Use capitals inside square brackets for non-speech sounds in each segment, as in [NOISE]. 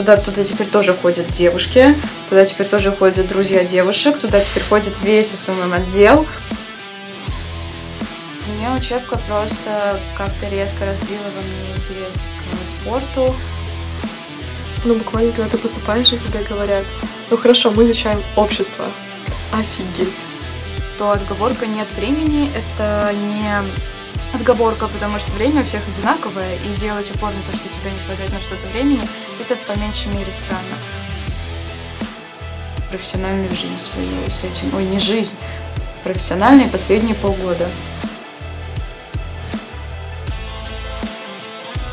Туда, туда теперь тоже ходят девушки, туда теперь тоже ходят друзья девушек, туда теперь ходит весь SMM отдел. Мне учебка просто как-то резко развила во мне интерес к спорту. Ну, буквально, когда ты поступаешь, и тебе говорят, ну хорошо, мы изучаем общество. Офигеть. То отговорка «нет времени» — это не отговорка, потому что время у всех одинаковое, и делать упор на то, что тебе не хватает на что-то времени, это по меньшей мере странно. Профессиональную жизнь свою с этим, ой, не жизнь, профессиональные последние полгода.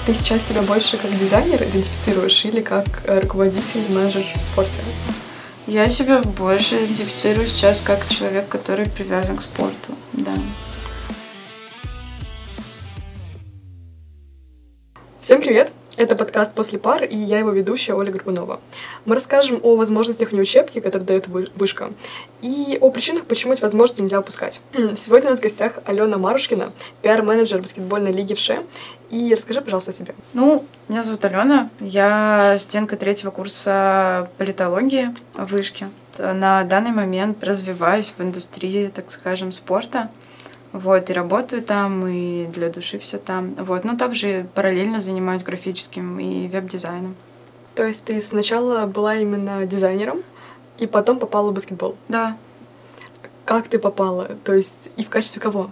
Ты сейчас себя больше как дизайнер идентифицируешь или как э, руководитель, менеджер в спорте? Я себя больше идентифицирую сейчас как человек, который привязан к спорту, да. Всем привет! Это подкаст «После пар» и я его ведущая Оля Горбунова. Мы расскажем о возможностях вне учебки, которые дает вышка, и о причинах, почему эти возможности нельзя упускать. Сегодня у нас в гостях Алена Марушкина, пиар-менеджер баскетбольной лиги ВШЭ. И расскажи, пожалуйста, о себе. Ну, меня зовут Алена, я студентка третьего курса политологии в вышке. На данный момент развиваюсь в индустрии, так скажем, спорта. Вот, и работаю там, и для души все там. Вот, но также параллельно занимаюсь графическим и веб-дизайном. То есть ты сначала была именно дизайнером, и потом попала в баскетбол? Да. Как ты попала? То есть и в качестве кого?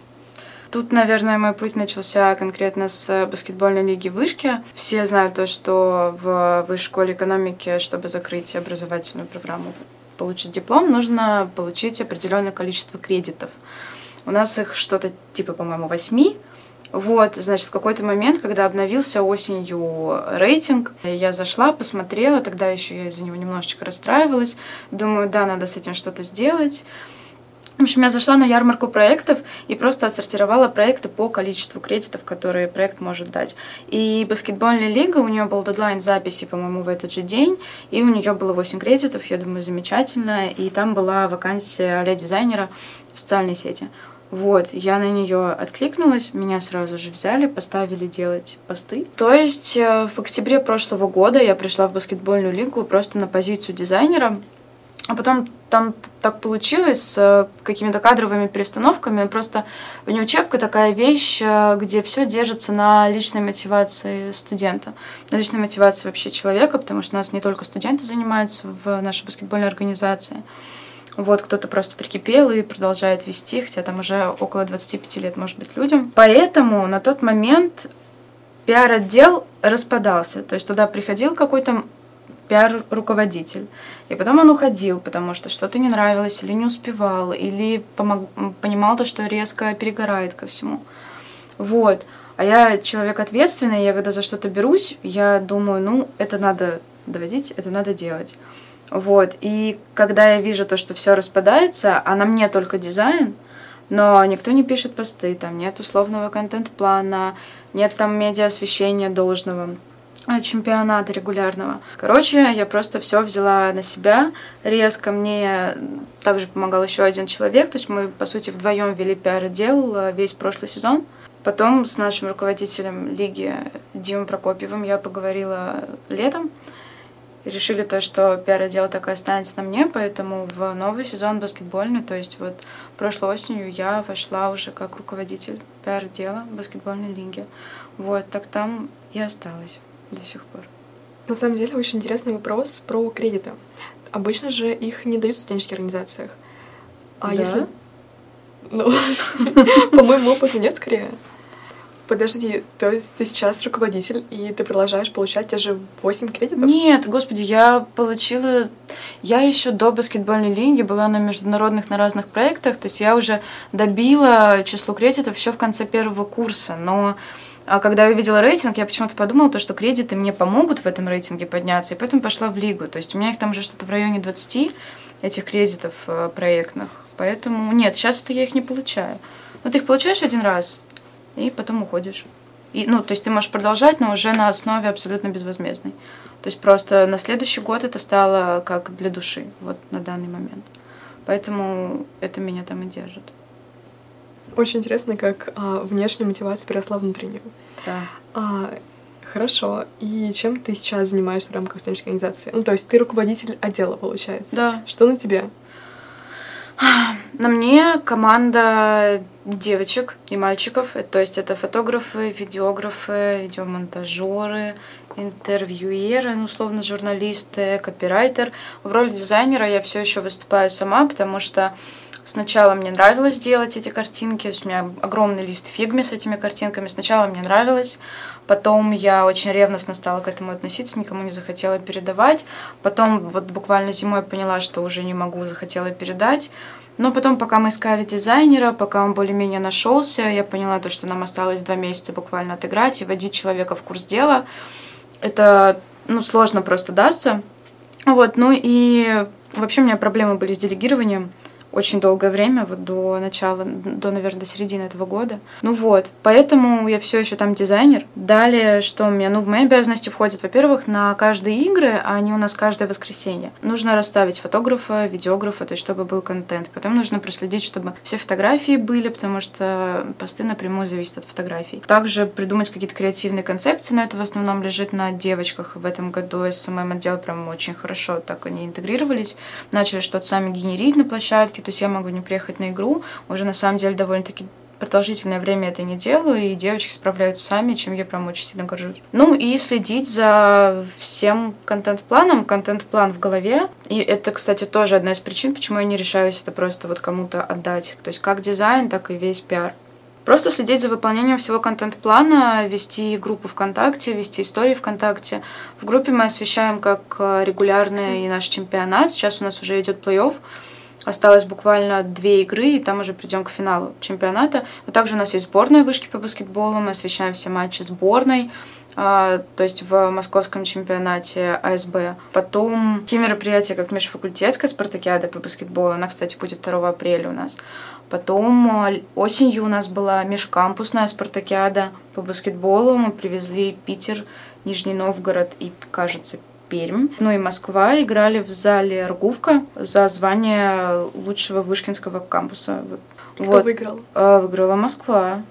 Тут, наверное, мой путь начался конкретно с баскетбольной лиги вышки. Все знают то, что в высшей школе экономики, чтобы закрыть образовательную программу, получить диплом, нужно получить определенное количество кредитов. У нас их что-то типа, по-моему, восьми. Вот, значит, в какой-то момент, когда обновился осенью рейтинг, я зашла, посмотрела, тогда еще я из-за него немножечко расстраивалась. Думаю, да, надо с этим что-то сделать. В общем, я зашла на ярмарку проектов и просто отсортировала проекты по количеству кредитов, которые проект может дать. И баскетбольная лига, у нее был дедлайн записи, по-моему, в этот же день, и у нее было 8 кредитов, я думаю, замечательно. И там была вакансия а дизайнера в социальной сети. Вот, я на нее откликнулась, меня сразу же взяли, поставили делать посты. То есть э, в октябре прошлого года я пришла в баскетбольную лигу просто на позицию дизайнера, а потом там так получилось с какими-то кадровыми перестановками. Просто внеучебка такая вещь, э, где все держится на личной мотивации студента, на личной мотивации вообще человека, потому что у нас не только студенты занимаются в нашей баскетбольной организации. Вот, кто-то просто прикипел и продолжает вести, хотя там уже около 25 лет, может быть, людям. Поэтому на тот момент пиар-отдел распадался. То есть туда приходил какой-то пиар-руководитель. И потом он уходил, потому что что-то не нравилось, или не успевал, или помог... понимал то, что резко перегорает ко всему. Вот. А я человек ответственный, я когда за что-то берусь, я думаю, ну, это надо доводить, это надо делать. Вот. И когда я вижу то, что все распадается, а на мне только дизайн, но никто не пишет посты, там нет условного контент-плана, нет там медиа-освещения должного а, чемпионата регулярного. Короче, я просто все взяла на себя резко. Мне также помогал еще один человек. То есть мы, по сути, вдвоем вели пиар-отдел э, весь прошлый сезон. Потом с нашим руководителем лиги Димой Прокопьевым я поговорила летом решили то, что пиар-отдел так и останется на мне, поэтому в новый сезон баскетбольный, то есть вот прошлой осенью я вошла уже как руководитель пиар-отдела баскетбольной лиги. Вот, так там и осталась до сих пор. На самом деле очень интересный вопрос про кредиты. Обычно же их не дают в студенческих организациях. А да? если... Ну, [LAUGHS] по моему опыту нет, скорее. Подожди, то есть ты сейчас руководитель, и ты продолжаешь получать те же 8 кредитов? Нет, господи, я получила... Я еще до баскетбольной лиги была на международных, на разных проектах, то есть я уже добила число кредитов еще в конце первого курса, но а когда я увидела рейтинг, я почему-то подумала, то, что кредиты мне помогут в этом рейтинге подняться, и поэтому пошла в лигу. То есть у меня их там уже что-то в районе 20 этих кредитов э, проектных. Поэтому нет, сейчас это я их не получаю. Но ты их получаешь один раз, и потом уходишь. И, ну, то есть ты можешь продолжать, но уже на основе абсолютно безвозмездной. То есть просто на следующий год это стало как для души, вот на данный момент. Поэтому это меня там и держит. Очень интересно, как а, внешняя мотивация переросла внутреннюю. Да. А, Хорошо. И чем ты сейчас занимаешься в рамках студенческой организации? Ну, то есть ты руководитель отдела, получается. Да. Что на тебе? На мне команда девочек и мальчиков. То есть это фотографы, видеографы, видеомонтажеры, интервьюеры, ну, условно, журналисты, копирайтер. В роли дизайнера я все еще выступаю сама, потому что Сначала мне нравилось делать эти картинки, то есть у меня огромный лист фигми с этими картинками. Сначала мне нравилось, потом я очень ревностно стала к этому относиться, никому не захотела передавать. Потом вот буквально зимой поняла, что уже не могу, захотела передать. Но потом, пока мы искали дизайнера, пока он более-менее нашелся, я поняла то, что нам осталось два месяца буквально отыграть и вводить человека в курс дела. Это, ну, сложно просто дастся. Вот, ну и вообще у меня проблемы были с делегированием очень долгое время, вот до начала, до, наверное, до середины этого года. Ну вот, поэтому я все еще там дизайнер. Далее, что у меня, ну, в мои обязанности входит, во-первых, на каждые игры, а они у нас каждое воскресенье. Нужно расставить фотографа, видеографа, то есть чтобы был контент. Потом нужно проследить, чтобы все фотографии были, потому что посты напрямую зависят от фотографий. Также придумать какие-то креативные концепции, но это в основном лежит на девочках. В этом году SMM отдел прям очень хорошо так они интегрировались. Начали что-то сами генерить на площадке, то есть я могу не приехать на игру, уже на самом деле довольно-таки продолжительное время это не делаю, и девочки справляются сами, чем я прям очень сильно горжусь. Ну и следить за всем контент-планом, контент-план в голове. И это, кстати, тоже одна из причин, почему я не решаюсь это просто вот кому-то отдать. То есть как дизайн, так и весь пиар. Просто следить за выполнением всего контент-плана, вести группу ВКонтакте, вести истории ВКонтакте. В группе мы освещаем как э, регулярный наш чемпионат. Сейчас у нас уже идет плей-офф. Осталось буквально две игры, и там уже придем к финалу чемпионата. Но также у нас есть сборная вышки по баскетболу, мы освещаем все матчи сборной, а, то есть в московском чемпионате АСБ. Потом такие мероприятия, как межфакультетская спартакиада по баскетболу, она, кстати, будет 2 апреля у нас. Потом а, осенью у нас была межкампусная спартакиада по баскетболу. Мы привезли Питер, Нижний Новгород и, кажется, Пермь, ну и Москва играли в зале Ргувка за звание лучшего вышкинского кампуса. Кто вот. выиграл? А, выиграла Москва.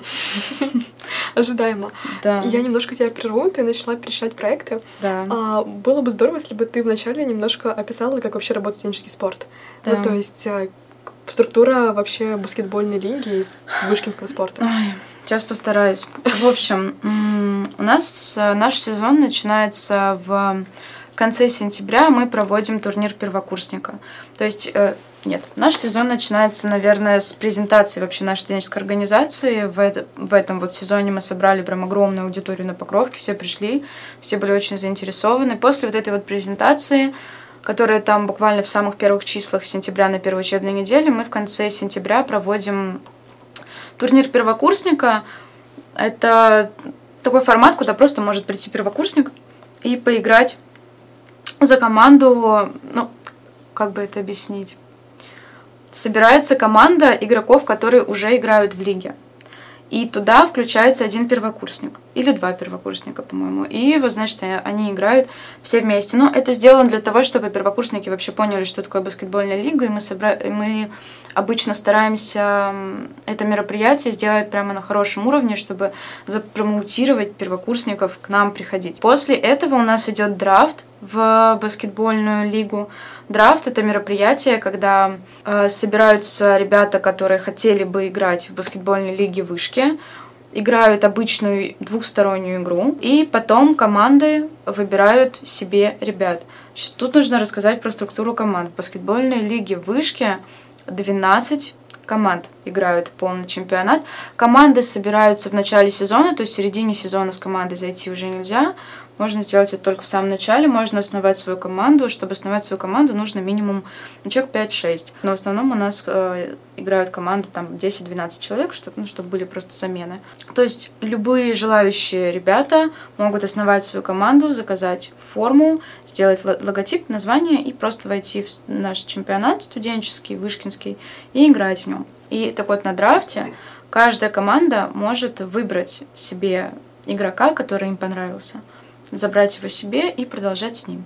[LAUGHS] Ожидаемо. Да. Я немножко тебя прерву, ты начала перечислять проекты. Да. А, было бы здорово, если бы ты вначале немножко описала, как вообще работает студенческий спорт. Да. Ну, то есть а, структура вообще баскетбольной лиги вышкинского спорта. Ой, сейчас постараюсь. В общем, у нас э, наш сезон начинается в конце сентября. Мы проводим турнир первокурсника. То есть э, нет, наш сезон начинается, наверное, с презентации вообще нашей студенческой организации. В, это, в этом вот сезоне мы собрали прям огромную аудиторию на Покровке, все пришли, все были очень заинтересованы. После вот этой вот презентации которые там буквально в самых первых числах сентября на первой учебной неделе. Мы в конце сентября проводим турнир первокурсника. Это такой формат, куда просто может прийти первокурсник и поиграть за команду, ну, как бы это объяснить. Собирается команда игроков, которые уже играют в лиге. И туда включается один первокурсник. Или два первокурсника, по-моему. И вот, значит, они играют все вместе. Но это сделано для того, чтобы первокурсники вообще поняли, что такое баскетбольная лига. И мы, собра... мы обычно стараемся это мероприятие сделать прямо на хорошем уровне, чтобы запромоутировать первокурсников к нам приходить. После этого у нас идет драфт в баскетбольную лигу. Драфт это мероприятие, когда э, собираются ребята, которые хотели бы играть в баскетбольной лиге вышки, играют обычную двухстороннюю игру, и потом команды выбирают себе ребят. Тут нужно рассказать про структуру команд. В баскетбольной лиге вышки 12 команд играют полный чемпионат. Команды собираются в начале сезона, то есть в середине сезона с командой зайти уже нельзя. Можно сделать это только в самом начале, можно основать свою команду. Чтобы основать свою команду, нужно минимум человек 5-6. Но в основном у нас э, играют команды там 10-12 человек, чтобы, ну, чтобы были просто замены. То есть любые желающие ребята могут основать свою команду, заказать форму, сделать логотип, название и просто войти в наш чемпионат студенческий, вышкинский и играть в нем. И так вот на драфте каждая команда может выбрать себе игрока, который им понравился забрать его себе и продолжать с ним.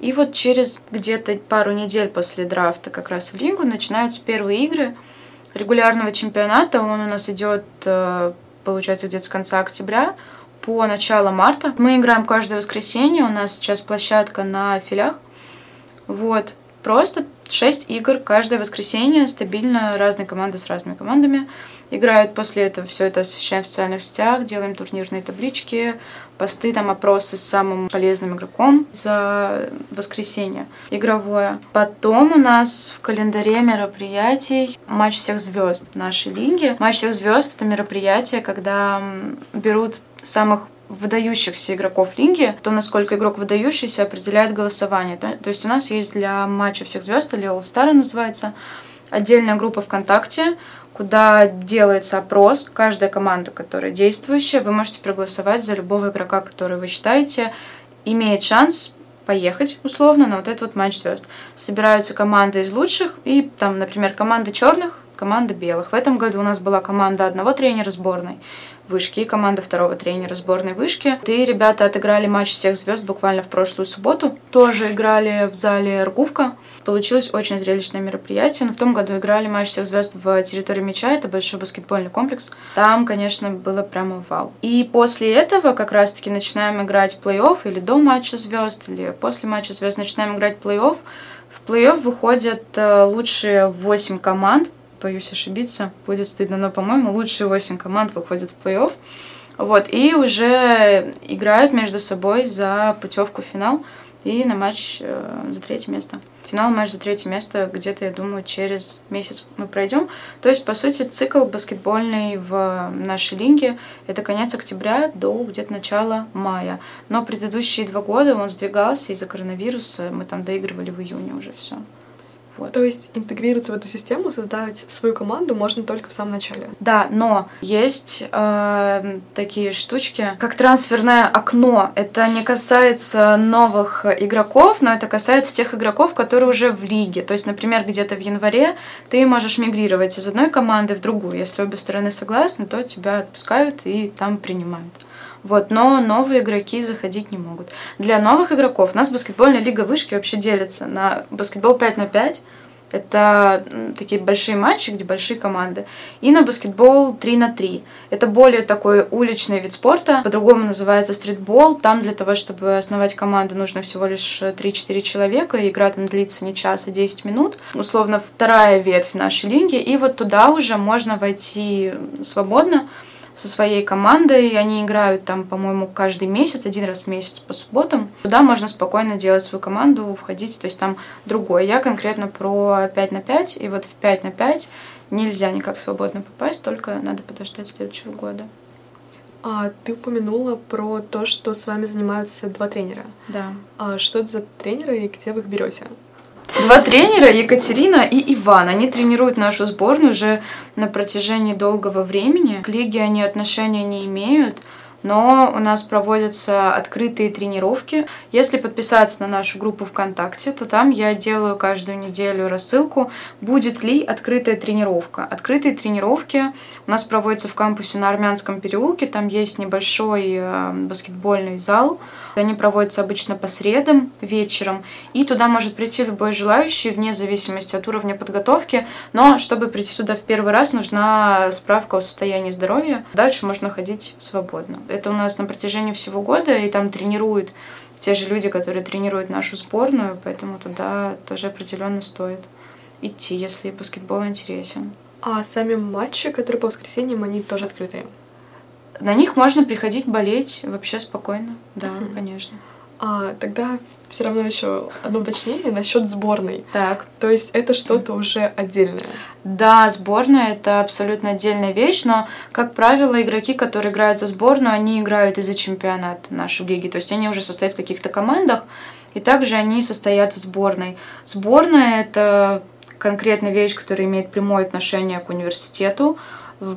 И вот через где-то пару недель после драфта как раз в лигу начинаются первые игры регулярного чемпионата. Он у нас идет, э, получается, где-то с конца октября по начало марта. Мы играем каждое воскресенье, у нас сейчас площадка на филях. Вот, просто 6 игр каждое воскресенье, стабильно, разные команды с разными командами играют. После этого все это освещаем в социальных сетях, делаем турнирные таблички, посты, там опросы с самым полезным игроком за воскресенье игровое. Потом у нас в календаре мероприятий матч всех звезд нашей лиги. Матч всех звезд это мероприятие, когда берут самых выдающихся игроков лиги, то, насколько игрок выдающийся, определяет голосование. То, то есть у нас есть для матча всех звезд, или All Star называется, отдельная группа ВКонтакте, куда делается опрос. Каждая команда, которая действующая, вы можете проголосовать за любого игрока, который вы считаете имеет шанс поехать условно на вот этот вот матч звезд. Собираются команды из лучших и там, например, команда черных, команда белых. В этом году у нас была команда одного тренера сборной вышки команда второго тренера сборной вышки. Ты, ребята, отыграли матч всех звезд буквально в прошлую субботу. Тоже играли в зале Ргувка. Получилось очень зрелищное мероприятие. Но в том году играли матч всех звезд в территории мяча. Это большой баскетбольный комплекс. Там, конечно, было прямо вау. И после этого как раз-таки начинаем играть плей-офф или до матча звезд, или после матча звезд начинаем играть плей-офф. В плей-офф выходят э, лучшие 8 команд боюсь ошибиться, будет стыдно, но, по-моему, лучшие 8 команд выходят в плей-офф. Вот, и уже играют между собой за путевку в финал и на матч э, за третье место. Финал матч за третье место где-то, я думаю, через месяц мы пройдем. То есть, по сути, цикл баскетбольный в нашей лиге — это конец октября до где-то начала мая. Но предыдущие два года он сдвигался из-за коронавируса. Мы там доигрывали в июне уже все. Вот. То есть интегрироваться в эту систему, создать свою команду можно только в самом начале. Да, но есть э, такие штучки, как трансферное окно. Это не касается новых игроков, но это касается тех игроков, которые уже в лиге. То есть, например, где-то в январе ты можешь мигрировать из одной команды в другую. Если обе стороны согласны, то тебя отпускают и там принимают. Вот, но новые игроки заходить не могут. Для новых игроков у нас баскетбольная лига вышки вообще делится на баскетбол 5 на 5, это такие большие матчи, где большие команды. И на баскетбол 3 на 3. Это более такой уличный вид спорта. По-другому называется стритбол. Там для того, чтобы основать команду, нужно всего лишь 3-4 человека. И игра там длится не час, а 10 минут. Условно, вторая ветвь нашей лиги. И вот туда уже можно войти свободно со своей командой. Они играют там, по-моему, каждый месяц, один раз в месяц по субботам. Туда можно спокойно делать свою команду, входить, то есть там другое. Я конкретно про 5 на 5, и вот в 5 на 5 нельзя никак свободно попасть, только надо подождать следующего года. А ты упомянула про то, что с вами занимаются два тренера. Да. А что это за тренеры и где вы их берете? Два тренера, Екатерина и Иван. Они тренируют нашу сборную уже на протяжении долгого времени. К лиге они отношения не имеют но у нас проводятся открытые тренировки. Если подписаться на нашу группу ВКонтакте, то там я делаю каждую неделю рассылку, будет ли открытая тренировка. Открытые тренировки у нас проводятся в кампусе на Армянском переулке, там есть небольшой э, баскетбольный зал, они проводятся обычно по средам вечером, и туда может прийти любой желающий, вне зависимости от уровня подготовки, но чтобы прийти туда в первый раз, нужна справка о состоянии здоровья. Дальше можно ходить свободно. Это у нас на протяжении всего года, и там тренируют те же люди, которые тренируют нашу сборную, поэтому туда тоже определенно стоит идти, если баскетбол интересен. А сами матчи, которые по воскресеньям, они тоже открытые? На них можно приходить болеть вообще спокойно, да, mm-hmm. конечно. А тогда все равно еще одно уточнение насчет сборной. Так. То есть это что-то уже отдельное. Да, сборная это абсолютно отдельная вещь, но, как правило, игроки, которые играют за сборную, они играют и за чемпионат нашей лиги. То есть они уже состоят в каких-то командах, и также они состоят в сборной. Сборная это конкретная вещь, которая имеет прямое отношение к университету.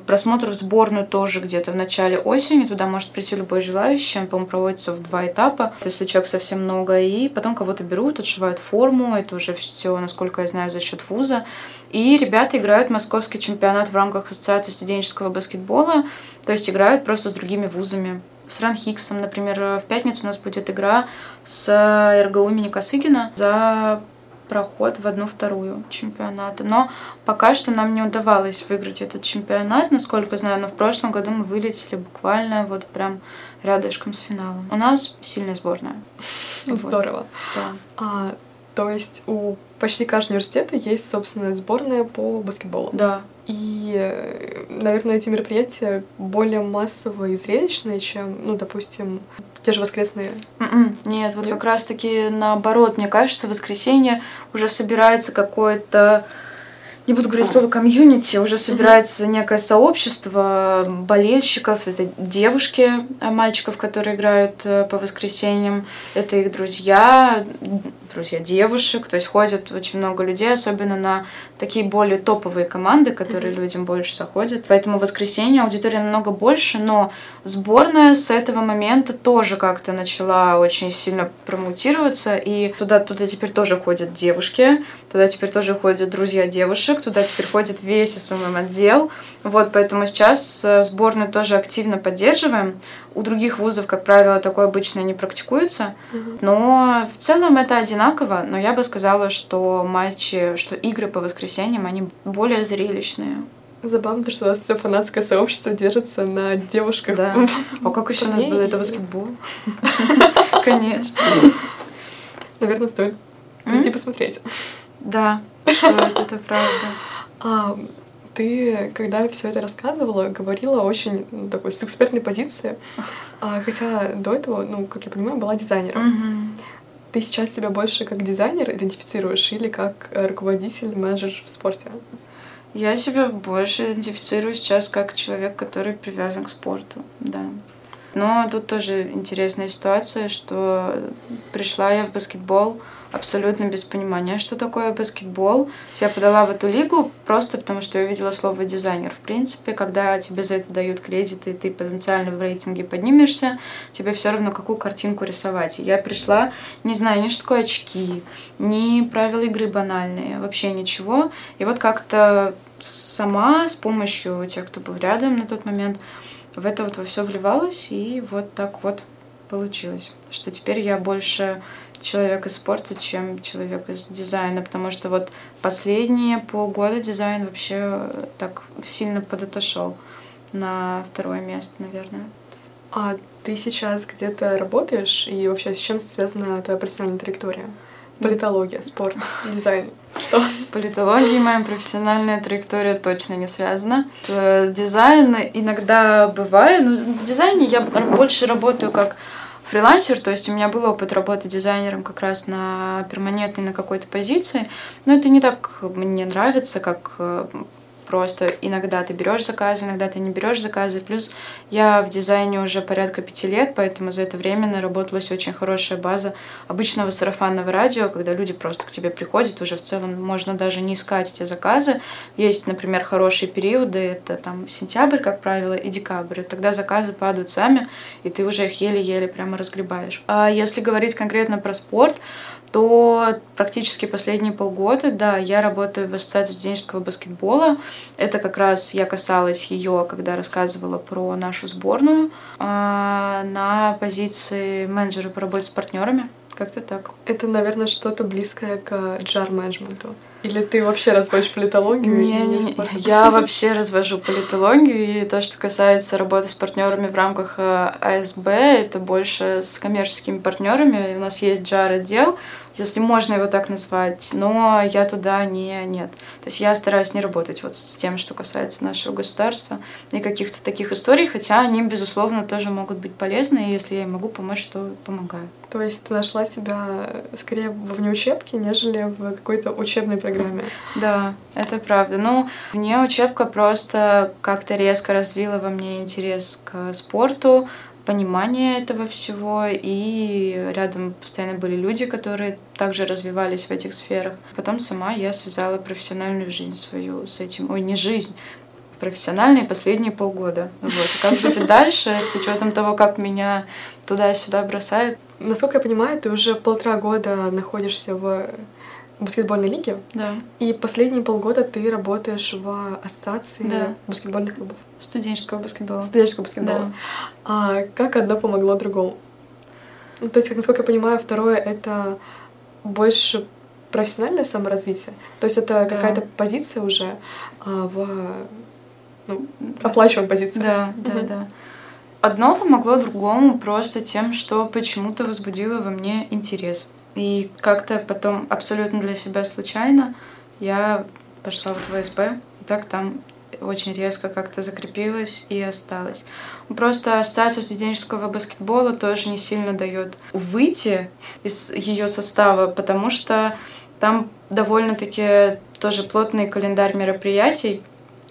Просмотр в сборную тоже где-то в начале осени. Туда может прийти любой желающий. Он, по-моему, проводится в два этапа. Если человек совсем много. И потом кого-то берут, отшивают форму. Это уже все, насколько я знаю, за счет вуза. И ребята играют московский чемпионат в рамках Ассоциации студенческого баскетбола. То есть играют просто с другими вузами с Ранхиксом, например, в пятницу у нас будет игра с РГУ имени Косыгина за проход в одну-вторую чемпионата. Но пока что нам не удавалось выиграть этот чемпионат, насколько знаю, но в прошлом году мы вылетели буквально вот прям рядышком с финалом. У нас сильная сборная. [LAUGHS] Здорово. Да. А, то есть у почти каждого университета есть собственная сборная по баскетболу. Да. И, э, наверное, эти мероприятия более массовые и зрелищные, чем, ну, допустим, те же воскресные. М-м, Нет, вот Нет? как раз-таки наоборот, мне кажется, в воскресенье уже собирается какое-то не буду говорить слово комьюнити, уже собирается некое сообщество болельщиков, это девушки, а, мальчиков, которые играют э, по воскресеньям, это их друзья, друзья девушек, то есть ходят очень много людей, особенно на такие более топовые команды, которые людям больше заходят. Поэтому в воскресенье аудитория намного больше, но сборная с этого момента тоже как-то начала очень сильно промутироваться, и туда, туда теперь тоже ходят девушки, туда теперь тоже ходят друзья девушек, туда теперь ходит весь SMM отдел. Вот, поэтому сейчас э, сборную тоже активно поддерживаем. У других вузов, как правило, такое обычно не практикуется, но в целом это одинаково. Но я бы сказала, что матчи, что игры по воскресеньям, они более зрелищные. Забавно, что у вас все фанатское сообщество держится на девушках. Да. А как еще у нас было? Это баскетбол. [LAUGHS] Конечно. Наверное, стоит прийти посмотреть. Да, это правда. Ты, когда все это рассказывала, говорила очень ну, такой с экспертной позиции, а, хотя до этого, ну, как я понимаю, была дизайнером. Мгм. Ты сейчас себя больше как дизайнер идентифицируешь или как э, руководитель, менеджер в спорте? Я себя больше идентифицирую сейчас как человек, который привязан к спорту, да. Но тут тоже интересная ситуация, что пришла я в баскетбол абсолютно без понимания, что такое баскетбол. Я подала в эту лигу просто потому, что я увидела слово дизайнер. В принципе, когда тебе за это дают кредиты, ты потенциально в рейтинге поднимешься, тебе все равно какую картинку рисовать. И я пришла, не знаю ни что такое очки, ни правила игры банальные, вообще ничего. И вот как-то сама с помощью тех, кто был рядом на тот момент, в это вот во все вливалась, и вот так вот получилось. Что теперь я больше человек из спорта, чем человек из дизайна, потому что вот последние полгода дизайн вообще так сильно подотошел на второе место, наверное. А ты сейчас где-то работаешь, и вообще с чем связана твоя профессиональная траектория? Политология, спорт, [LAUGHS] дизайн. Что? С политологией моя профессиональная траектория точно не связана. Э, Дизайн иногда бывает, но в дизайне я больше работаю как фрилансер, то есть у меня был опыт работы дизайнером как раз на перманентной на какой-то позиции, но это не так мне нравится, как э, просто иногда ты берешь заказы, иногда ты не берешь заказы. Плюс я в дизайне уже порядка пяти лет, поэтому за это время наработалась очень хорошая база обычного сарафанного радио, когда люди просто к тебе приходят, уже в целом можно даже не искать эти заказы. Есть, например, хорошие периоды, это там сентябрь, как правило, и декабрь. Тогда заказы падают сами, и ты уже их еле-еле прямо разгребаешь. А если говорить конкретно про спорт, то практически последние полгода, да, я работаю в Ассоциации студенческого баскетбола. Это как раз я касалась ее, когда рассказывала про нашу сборную а, на позиции менеджера по работе с партнерами. Как-то так. Это, наверное, что-то близкое к джар-менеджменту. Или ты вообще разводишь политологию? Не, не, не. Я вообще развожу политологию, и то, что касается работы с партнерами в рамках э, АСБ, это больше с коммерческими партнерами. У нас есть джар отдел, если можно его так назвать, но я туда не нет. То есть я стараюсь не работать вот с тем, что касается нашего государства и каких-то таких историй, хотя они, безусловно, тоже могут быть полезны, и если я могу помочь, то помогаю. То есть ты нашла себя скорее во внеучебке, нежели в какой-то учебной программе. [LAUGHS] Да, это правда. Ну, мне учебка просто как-то резко развила во мне интерес к спорту, понимание этого всего, и рядом постоянно были люди, которые также развивались в этих сферах. Потом сама я связала профессиональную жизнь свою с этим. Ой, не жизнь, профессиональные последние полгода. Вот. И Как быть [LAUGHS] дальше, с учетом того, как меня туда-сюда бросают. Насколько я понимаю, ты уже полтора года находишься в баскетбольной лиге, Да, и последние полгода ты работаешь в ассоциации Да. баскетбольных клубов, студенческого баскетбола. студенческого баскетбола. Да. А как одно помогло другому? Ну, то есть, как насколько я понимаю, второе это больше профессиональное саморазвитие? То есть это да. какая-то позиция уже а, в ну, оплачиваемой позиции? Да, да, угу. да. Одно помогло другому просто тем, что почему-то возбудило во мне интерес. И как-то потом абсолютно для себя случайно я пошла в ВСБ, и так там очень резко как-то закрепилась и осталась. Просто ассоциация студенческого баскетбола тоже не сильно дает выйти из ее состава, потому что там довольно-таки тоже плотный календарь мероприятий.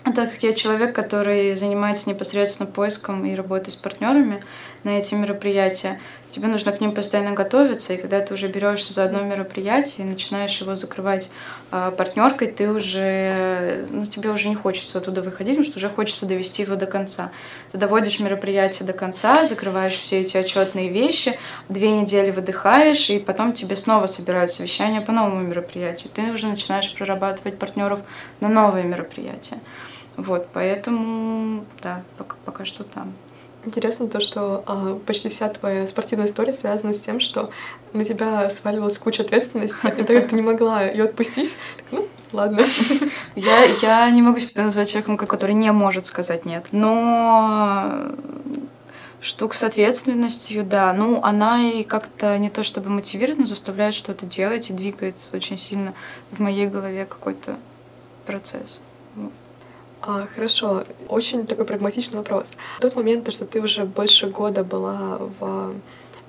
Так как я человек, который занимается непосредственно поиском и работой с партнерами на эти мероприятия, тебе нужно к ним постоянно готовиться, и когда ты уже берешься за одно мероприятие и начинаешь его закрывать э, партнеркой, ты уже, ну, тебе уже не хочется оттуда выходить, потому что уже хочется довести его до конца. Ты доводишь мероприятие до конца, закрываешь все эти отчетные вещи, две недели выдыхаешь, и потом тебе снова собирают совещание по новому мероприятию. Ты уже начинаешь прорабатывать партнеров на новые мероприятия. Вот, поэтому, да, пока, пока что там. Интересно то, что а, почти вся твоя спортивная история связана с тем, что на тебя сваливалась куча ответственности, и так как ты не могла ее отпустить, так, ну, ладно. Я, я не могу себя назвать человеком, который не может сказать нет. Но штука с ответственностью, да. Ну, она и как-то не то чтобы мотивирует, но заставляет что-то делать и двигает очень сильно в моей голове какой-то процесс. А, хорошо, очень такой прагматичный вопрос. В тот момент, то, что ты уже больше года была в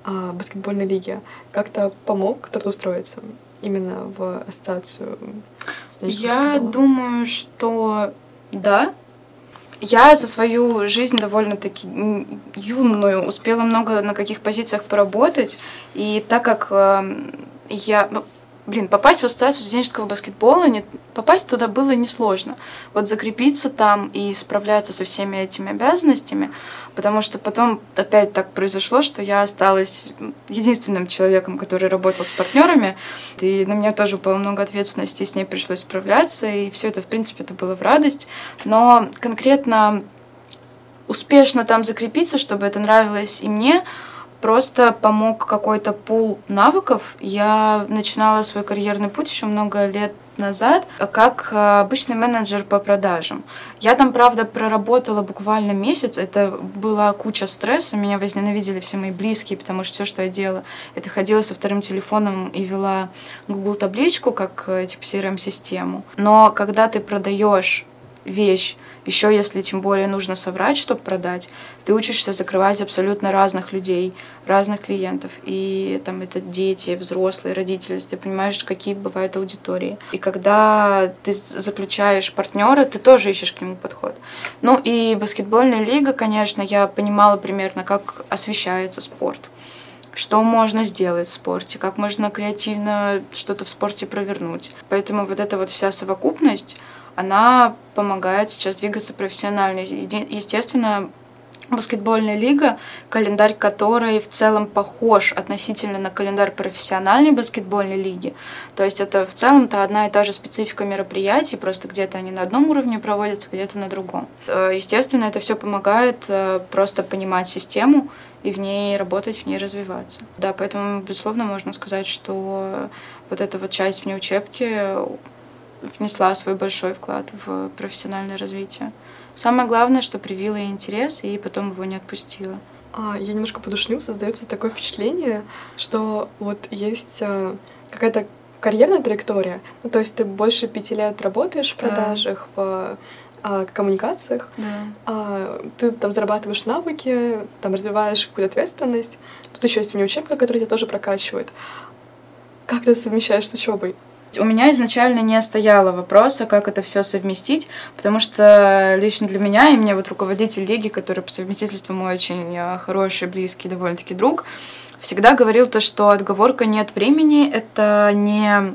а, баскетбольной лиге, как-то помог трудоустроиться именно в ассоциацию? Я думаю, что да. Я за свою жизнь довольно-таки юную успела много на каких позициях поработать, и так как э, я ну, блин, попасть в ассоциацию студенческого баскетбола, не, попасть туда было несложно. Вот закрепиться там и справляться со всеми этими обязанностями, потому что потом опять так произошло, что я осталась единственным человеком, который работал с партнерами, и на меня тоже было много ответственности, с ней пришлось справляться, и все это, в принципе, это было в радость. Но конкретно успешно там закрепиться, чтобы это нравилось и мне, просто помог какой-то пул навыков. Я начинала свой карьерный путь еще много лет назад как э, обычный менеджер по продажам. Я там, правда, проработала буквально месяц. Это была куча стресса. Меня возненавидели все мои близкие, потому что все, что я делала, это ходила со вторым телефоном и вела Google табличку как э, типа CRM-систему. Но когда ты продаешь вещь, еще если тем более нужно соврать, чтобы продать, ты учишься закрывать абсолютно разных людей, разных клиентов. И там это дети, взрослые, родители, ты понимаешь, какие бывают аудитории. И когда ты заключаешь партнера, ты тоже ищешь к нему подход. Ну и баскетбольная лига, конечно, я понимала примерно, как освещается спорт что можно сделать в спорте, как можно креативно что-то в спорте провернуть. Поэтому вот эта вот вся совокупность, она помогает сейчас двигаться профессионально. Естественно, баскетбольная лига, календарь которой в целом похож относительно на календарь профессиональной баскетбольной лиги. То есть это в целом-то одна и та же специфика мероприятий, просто где-то они на одном уровне проводятся, где-то на другом. Э, естественно, это все помогает э, просто понимать систему и в ней работать, в ней развиваться. Да, поэтому, безусловно, можно сказать, что вот эта вот часть внеучебки внесла свой большой вклад в профессиональное развитие. Самое главное, что привила интерес и потом его не отпустила. А, я немножко подушню, создается такое впечатление, что вот есть а, какая-то карьерная траектория. Ну, то есть ты больше пяти лет работаешь в продажах, да. в а, коммуникациях, да. а, ты там зарабатываешь навыки, там развиваешь какую-то ответственность. Тут еще есть внеучебка, которая тебя тоже прокачивает. Как ты совмещаешь с учебой? У меня изначально не стояло вопроса, как это все совместить, потому что лично для меня и мне вот руководитель лиги, который по совместительству мой очень э, хороший, близкий, довольно-таки друг, всегда говорил то, что отговорка нет времени, это не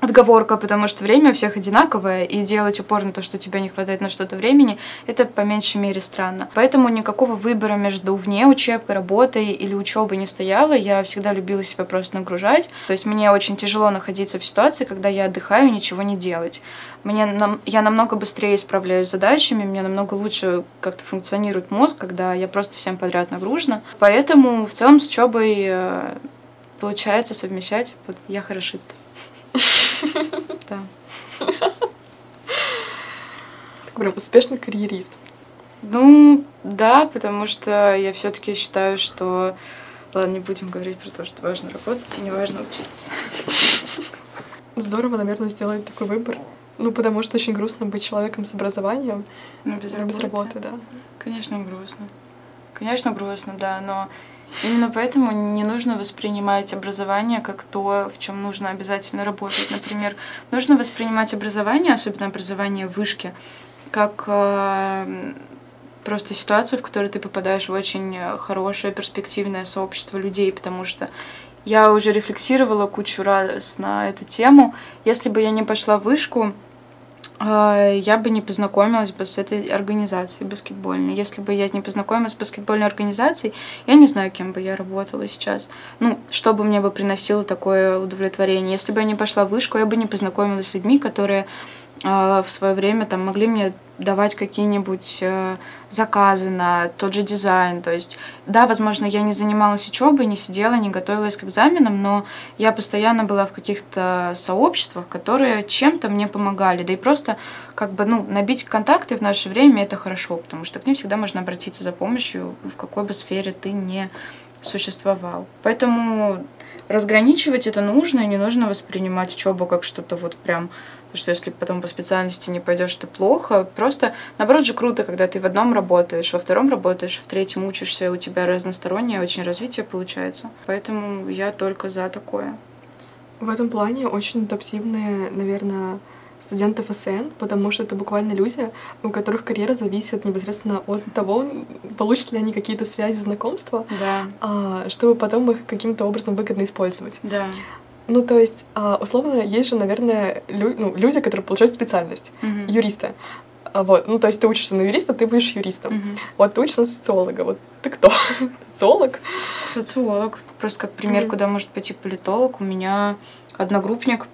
отговорка, потому что время у всех одинаковое, и делать упор на то, что тебе не хватает на что-то времени, это по меньшей мере странно. Поэтому никакого выбора между вне учебкой, работой или учебой не стояло. Я всегда любила себя просто нагружать. То есть мне очень тяжело находиться в ситуации, когда я отдыхаю и ничего не делать. Мне, нам, я намного быстрее справляюсь с задачами, мне намного лучше как-то функционирует мозг, когда я просто всем подряд нагружена. Поэтому в целом с учебой э, получается совмещать. Вот я хорошист. Да. [LAUGHS] Такой прям успешный карьерист. Ну, да, потому что я все-таки считаю, что... Ладно, не будем говорить про то, что важно работать и не важно учиться. [LAUGHS] Здорово, наверное, сделать такой выбор. Ну, потому что очень грустно быть человеком с образованием, Но без но работы. без работы, да. Конечно, грустно. Конечно, грустно, да, но именно поэтому не нужно воспринимать образование как то, в чем нужно обязательно работать. Например, нужно воспринимать образование, особенно образование в вышке, как э, просто ситуацию, в которой ты попадаешь в очень хорошее перспективное сообщество людей, потому что я уже рефлексировала кучу раз на эту тему. Если бы я не пошла в вышку, я бы не познакомилась бы с этой организацией баскетбольной. Если бы я не познакомилась с баскетбольной организацией, я не знаю, кем бы я работала сейчас. Ну, что бы мне бы приносило такое удовлетворение. Если бы я не пошла в вышку, я бы не познакомилась с людьми, которые а, в свое время там могли мне давать какие-нибудь э, заказы на тот же дизайн. То есть, да, возможно, я не занималась учебой, не сидела, не готовилась к экзаменам, но я постоянно была в каких-то сообществах, которые чем-то мне помогали. Да и просто как бы, ну, набить контакты в наше время это хорошо, потому что к ним всегда можно обратиться за помощью, в какой бы сфере ты не существовал. Поэтому разграничивать это нужно, и не нужно воспринимать учебу как что-то вот прям что если потом по специальности не пойдешь, ты плохо. Просто, наоборот же, круто, когда ты в одном работаешь, во втором работаешь, в третьем учишься, у тебя разностороннее очень развитие получается. Поэтому я только за такое. В этом плане очень адаптивные, наверное, студенты ФСН, потому что это буквально люди, у которых карьера зависит непосредственно от того, получат ли они какие-то связи, знакомства, Да, а, чтобы потом их каким-то образом выгодно использовать. да. Ну, то есть, а, условно, есть же, наверное, лю- ну, люди, которые получают специальность, Мгм. юристы. А, Вот, ну, то есть ты учишься на юриста, ты будешь юристом. Мгм. Вот ты учишься на социолога. Вот ты кто? [LAUGHS] Социолог? Социолог. Просто как пример, Мгм. куда может пойти политолог. У меня одногруппник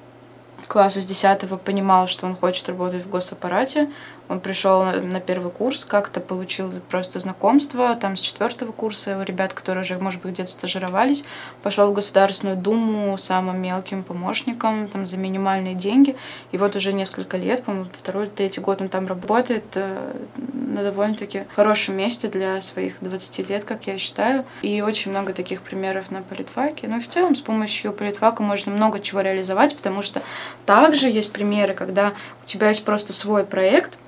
класса с 10 понимал, что он хочет работать в госаппарате. Он пришел на первый курс, как-то получил просто знакомство. Там с четвертого курса у ребят, которые уже, может быть, где-то стажировались, пошел в Государственную Думу самым мелким помощником, там за минимальные деньги. И вот уже несколько лет, по-моему, второй или третий год он там работает э, на довольно-таки хорошем месте для своих 20 лет, как я считаю. И очень много таких примеров на политфаке. Ну и в целом с помощью политфака можно много чего реализовать, потому что также есть примеры, когда у тебя есть просто свой проект,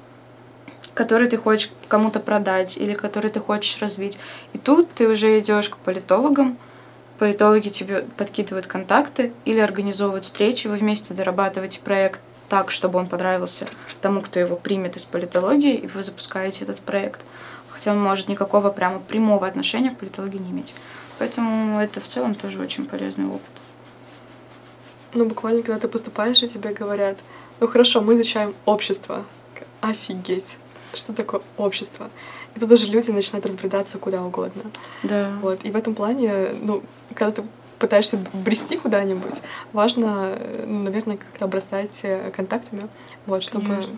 который ты хочешь кому-то продать или который ты хочешь развить. И тут ты уже идешь к политологам, политологи тебе подкидывают контакты или организовывают встречи, вы вместе дорабатываете проект так, чтобы он понравился тому, кто его примет из политологии, и вы запускаете этот проект. Хотя он может никакого прямо прямого отношения к политологии не иметь. Поэтому это в целом тоже очень полезный опыт. Ну, буквально, когда ты поступаешь, и тебе говорят, ну хорошо, мы изучаем общество. Офигеть. Что такое общество? И тут уже люди начинают разбредаться куда угодно. Да. Вот. И в этом плане, ну, когда ты пытаешься брести куда-нибудь, важно, наверное, как-то обрастать э, контактами, вот, чтобы Конечно.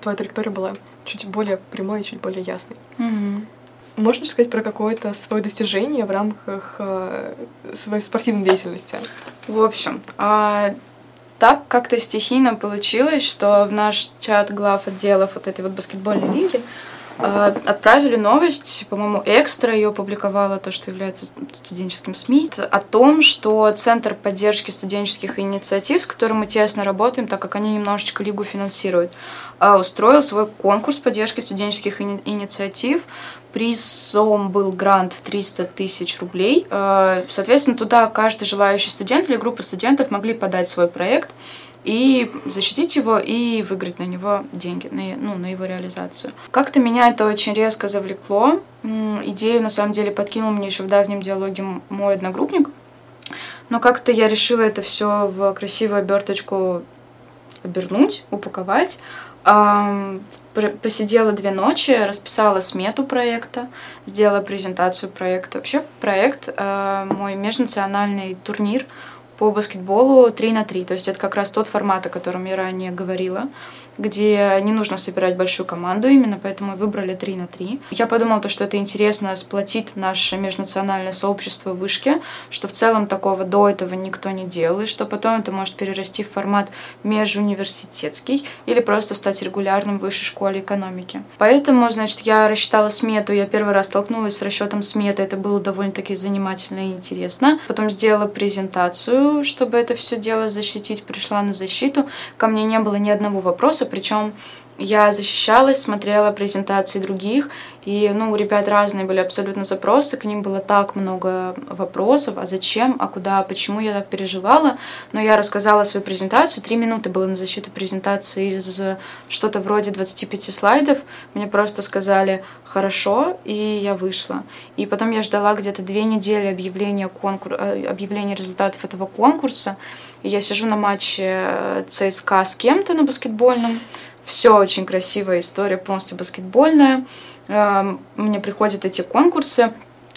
твоя траектория была чуть более прямой и чуть более ясной. Мгм. Можешь сказать про какое-то свое достижение в рамках э, своей спортивной деятельности? В общем, а, так как-то стихийно получилось, что в наш чат глав отделов вот этой вот баскетбольной лиги отправили новость, по-моему, экстра ее опубликовала, то, что является студенческим СМИ, о том, что Центр поддержки студенческих инициатив, с которым мы тесно работаем, так как они немножечко лигу финансируют, а, устроил свой конкурс поддержки студенческих ини- инициатив. Призом был грант в 300 тысяч рублей. Э, Соответственно, туда каждый желающий студент или группа студентов могли подать свой проект и защитить его и выиграть на него деньги, на, ну, на его реализацию. Как-то меня это очень резко завлекло. Идею, на самом деле, подкинул мне еще в давнем диалоге мой одногруппник. Но как-то я решила это все в красивую оберточку обернуть, упаковать. Посидела две ночи, расписала смету проекта, сделала презентацию проекта. Вообще проект э, мой межнациональный турнир по баскетболу 3 на 3. То есть это как раз тот формат, о котором я ранее говорила. где не нужно собирать большую команду именно, поэтому выбрали 3 на 3. Я подумала, то, что это интересно сплотит наше межнациональное сообщество в вышке, что в целом такого до этого никто не делал, и что потом это может перерасти в формат межуниверситетский или просто стать регулярным в высшей школе экономики. Поэтому, значит, я рассчитала смету, я первый раз столкнулась с расчетом сметы, это было довольно-таки занимательно и интересно. Потом сделала презентацию, чтобы это все дело защитить, пришла на защиту. Ко мне не было ни одного вопроса, причем я защищалась, смотрела презентации других, и, ну, у ребят разные были абсолютно запросы, к ним было так много вопросов, а зачем, а куда, почему я так переживала. Но я рассказала свою презентацию, три минуты было на защиту презентации из что-то вроде 25 слайдов. Мне просто сказали «хорошо», и я вышла. И потом я ждала где-то две недели объявления, конкур... Э, объявления результатов этого конкурса. И я сижу на матче ЦСКА с кем-то на баскетбольном, все очень красивая история, полностью баскетбольная. Эм, мне приходят эти конкурсы.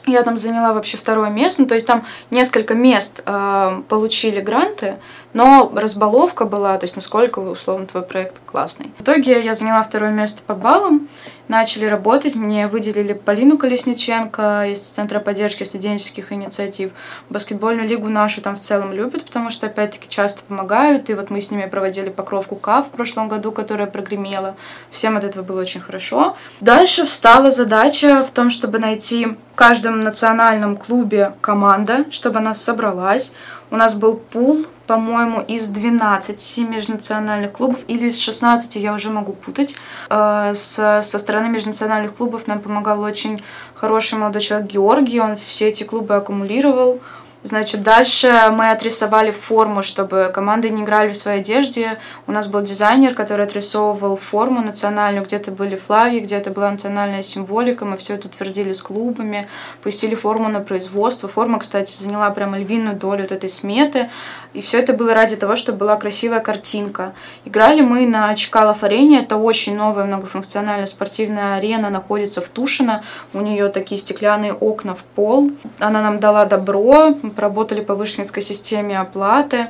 Я там заняла вообще второе место, ну, то есть там несколько мест э, получили гранты, но разбаловка была, то есть насколько, условно, твой проект классный. В итоге я заняла второе место по баллам, начали работать, мне выделили Полину Колесниченко из Центра поддержки студенческих инициатив. Баскетбольную лигу нашу там в целом любят, потому что, опять-таки, часто помогают, и вот мы с ними проводили покровку КАП в прошлом году, которая прогремела. Всем от этого было очень хорошо. Дальше встала задача в том, чтобы найти в каждом национальном клубе команда, чтобы она собралась. У нас был пул по-моему, из 12 межнациональных клубов или из 16, я уже могу путать. Э, с, со стороны межнациональных клубов нам помогал очень хороший молодой человек Георгий, он все эти клубы аккумулировал. Значит, дальше мы отрисовали форму, чтобы команды не играли в своей одежде. У нас был дизайнер, который отрисовывал форму национальную, где-то были флаги, где-то была национальная символика. Мы все это утвердили с клубами, пустили форму на производство. Форма, кстати, заняла прямо львиную долю от этой сметы. И все это было ради того, чтобы была красивая картинка. Играли мы на Чкалов арене. Это очень новая многофункциональная спортивная арена, находится в Тушино. У нее такие стеклянные окна в пол. Она нам дала добро, поработали по вышнинской системе оплаты.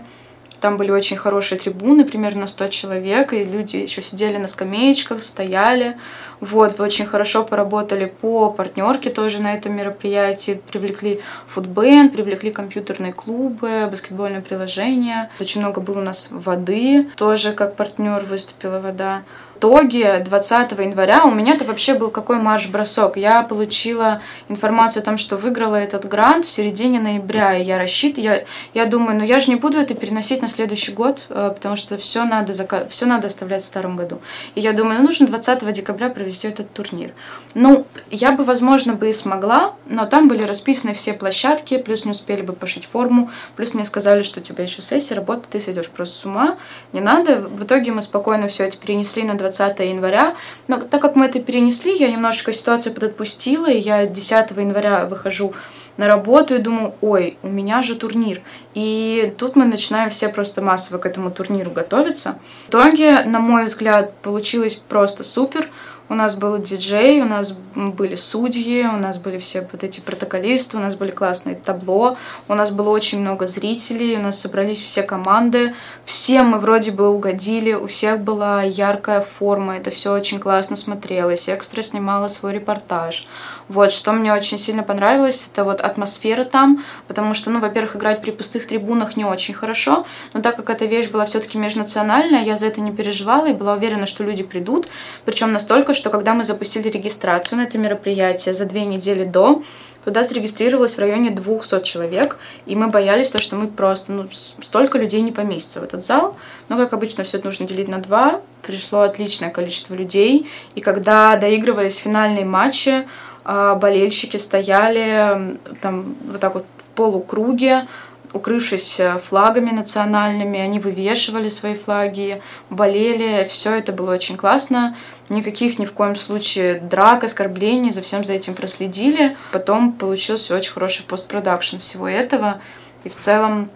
Там были очень хорошие трибуны, примерно 100 человек, и люди еще сидели на скамеечках, стояли. Вот, очень хорошо поработали по партнерке тоже на этом мероприятии. Привлекли футбен, привлекли компьютерные клубы, баскетбольное приложение. Очень много было у нас воды, тоже как партнер выступила вода итоге 20 января у меня-то вообще был какой марш-бросок. Я получила информацию о том, что выиграла этот грант в середине ноября, и я рассчитываю, я, я думаю, ну я же не буду это переносить на следующий год, э, потому что все надо, зака... все надо оставлять в старом году. И я думаю, ну нужно 20 декабря провести этот турнир. Ну, я бы, возможно, бы и смогла, но там были расписаны все площадки, плюс не успели бы пошить форму, плюс мне сказали, что у тебя еще сессия, работа, ты сойдешь просто с ума, не надо. В итоге мы спокойно все это перенесли на 20 января. Но так как мы это перенесли, я немножечко ситуацию подотпустила, и я 10 января выхожу на работу и думаю, ой, у меня же турнир. И тут мы начинаем все просто массово к этому турниру готовиться. В итоге, на мой взгляд, получилось просто супер. У нас был диджей, у нас были судьи, у нас были все вот эти протоколисты, у нас были классные табло, у нас было очень много зрителей, у нас собрались все команды, всем мы вроде бы угодили, у всех была яркая форма, это все очень классно смотрелось, экстра снимала свой репортаж. Вот, что мне очень сильно понравилось, это вот атмосфера там, потому что, ну, во-первых, играть при пустых трибунах не очень хорошо, но так как эта вещь была все-таки межнациональная, я за это не переживала и была уверена, что люди придут, причем настолько, что когда мы запустили регистрацию на это мероприятие за две недели до, туда зарегистрировалось в районе 200 человек, и мы боялись то, что мы просто, ну, столько людей не поместится в этот зал. Но, как обычно, все это нужно делить на два. Пришло отличное количество людей, и когда доигрывались финальные матчи, а, болельщики стояли там вот так вот в полукруге, укрывшись э, флагами национальными, они вывешивали свои флаги, болели, все это было очень классно. Никаких ни в коем случае драк, оскорблений, за всем за этим проследили. Потом получился очень хороший постпродакшн всего этого. И в целом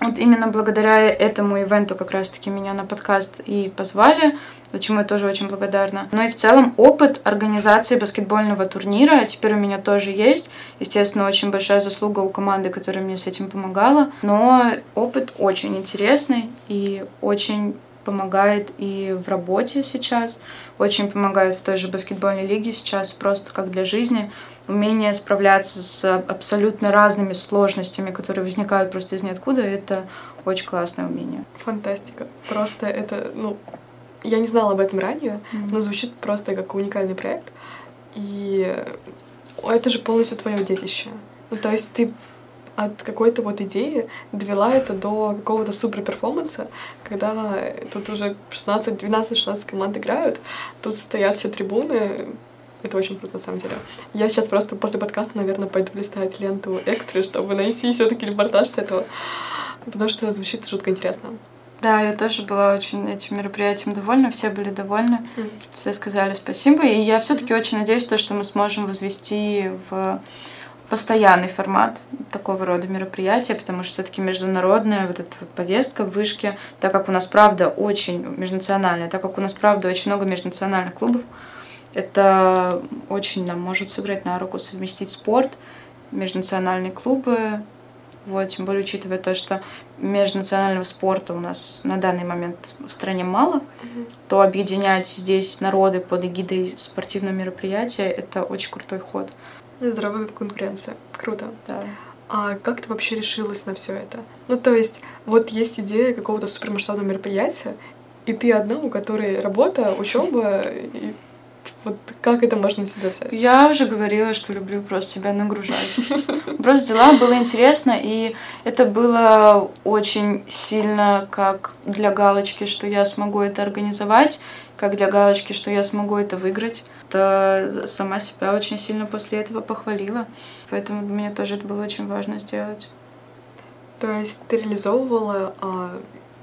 вот именно благодаря этому ивенту как раз-таки меня на подкаст и позвали, чему я тоже очень благодарна. Ну и в целом опыт организации баскетбольного турнира теперь у меня тоже есть. Естественно, очень большая заслуга у команды, которая мне с этим помогала. Но опыт очень интересный и очень помогает и в работе сейчас, очень помогает в той же баскетбольной лиге сейчас, просто как для жизни. Умение справляться с абсолютно разными сложностями, которые возникают просто из ниоткуда, это очень классное умение. Фантастика. Просто это, ну, я не знала об этом ранее, mm-hmm. но звучит просто как уникальный проект. И это же полностью твое детище. Ну, то есть ты от какой-то вот идеи довела это до какого-то супер перформанса, когда тут уже 16, 12, 16 команд играют, тут стоят все трибуны, это очень круто, на самом деле. Я сейчас просто после подкаста, наверное, пойду листать ленту экстры, чтобы найти все-таки репортаж с этого, потому что звучит жутко интересно. Да, я тоже была очень этим мероприятием довольна, все были довольны, mm. все сказали спасибо, и я все-таки очень надеюсь, то, что мы сможем возвести в постоянный формат такого рода мероприятия, потому что все-таки международная вот эта повестка в вышке, так как у нас правда очень межнациональная, так как у нас правда очень много межнациональных клубов, это очень нам может сыграть на руку совместить спорт, межнациональные клубы, вот, тем более учитывая то, что межнационального спорта у нас на данный момент в стране мало, mm-hmm. то объединять здесь народы под эгидой спортивного мероприятия — это очень крутой ход. Здоровая конкуренция. Круто. Да. А как ты вообще решилась на все это? Ну, то есть, вот есть идея какого-то супермасштабного мероприятия, и ты одна, у которой работа, учеба, и вот как это можно себя взять? Я уже говорила, что люблю просто себя нагружать. [LAUGHS] Просто дела было интересно, и это было очень сильно как для галочки, что я смогу это организовать, как для галочки, что я смогу это выиграть то сама себя очень сильно после этого похвалила. Поэтому мне тоже это было очень важно сделать. То есть ты реализовывала а,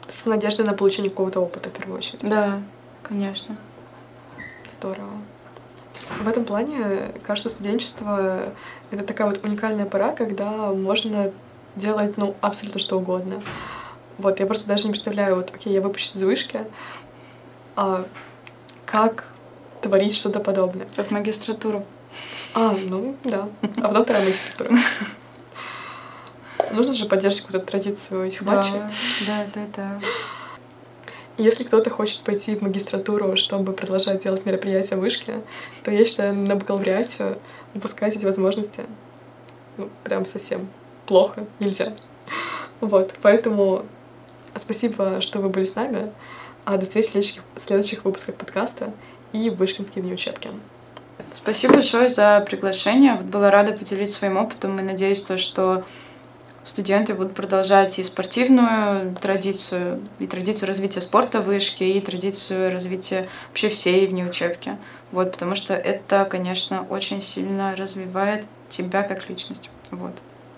с надеждой на получение какого-то опыта в первую очередь? Да, конечно. Здорово. В этом плане, кажется, студенчество — это такая вот уникальная пора, когда можно делать, ну, абсолютно что угодно. Вот, я просто даже не представляю, вот, окей, я выпущусь из вышки, а как творить что-то подобное. В магистратуру. А, ну да. А потом вторая магистратура. [LAUGHS] Нужно же поддерживать какую-то традицию этих матчей. Да, да, да. Если кто-то хочет пойти в магистратуру, чтобы продолжать делать мероприятия в вышке, то я считаю, на бакалавриате упускать эти возможности ну, прям совсем плохо, нельзя. Вот, поэтому спасибо, что вы были с нами. А до встречи в следующих, следующих выпусках подкаста и Вышкинские внеучебки. Спасибо большое за приглашение. Вот была рада поделиться своим опытом и надеюсь, то, что студенты будут продолжать и спортивную традицию, и традицию развития спорта в вышке, и традицию развития вообще всей внеучебки. Вот, потому что это, конечно, очень сильно развивает тебя как личность. Вот.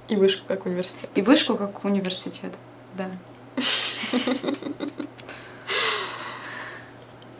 И вышку как университет. И вышку как университет, да. [LAUGHS]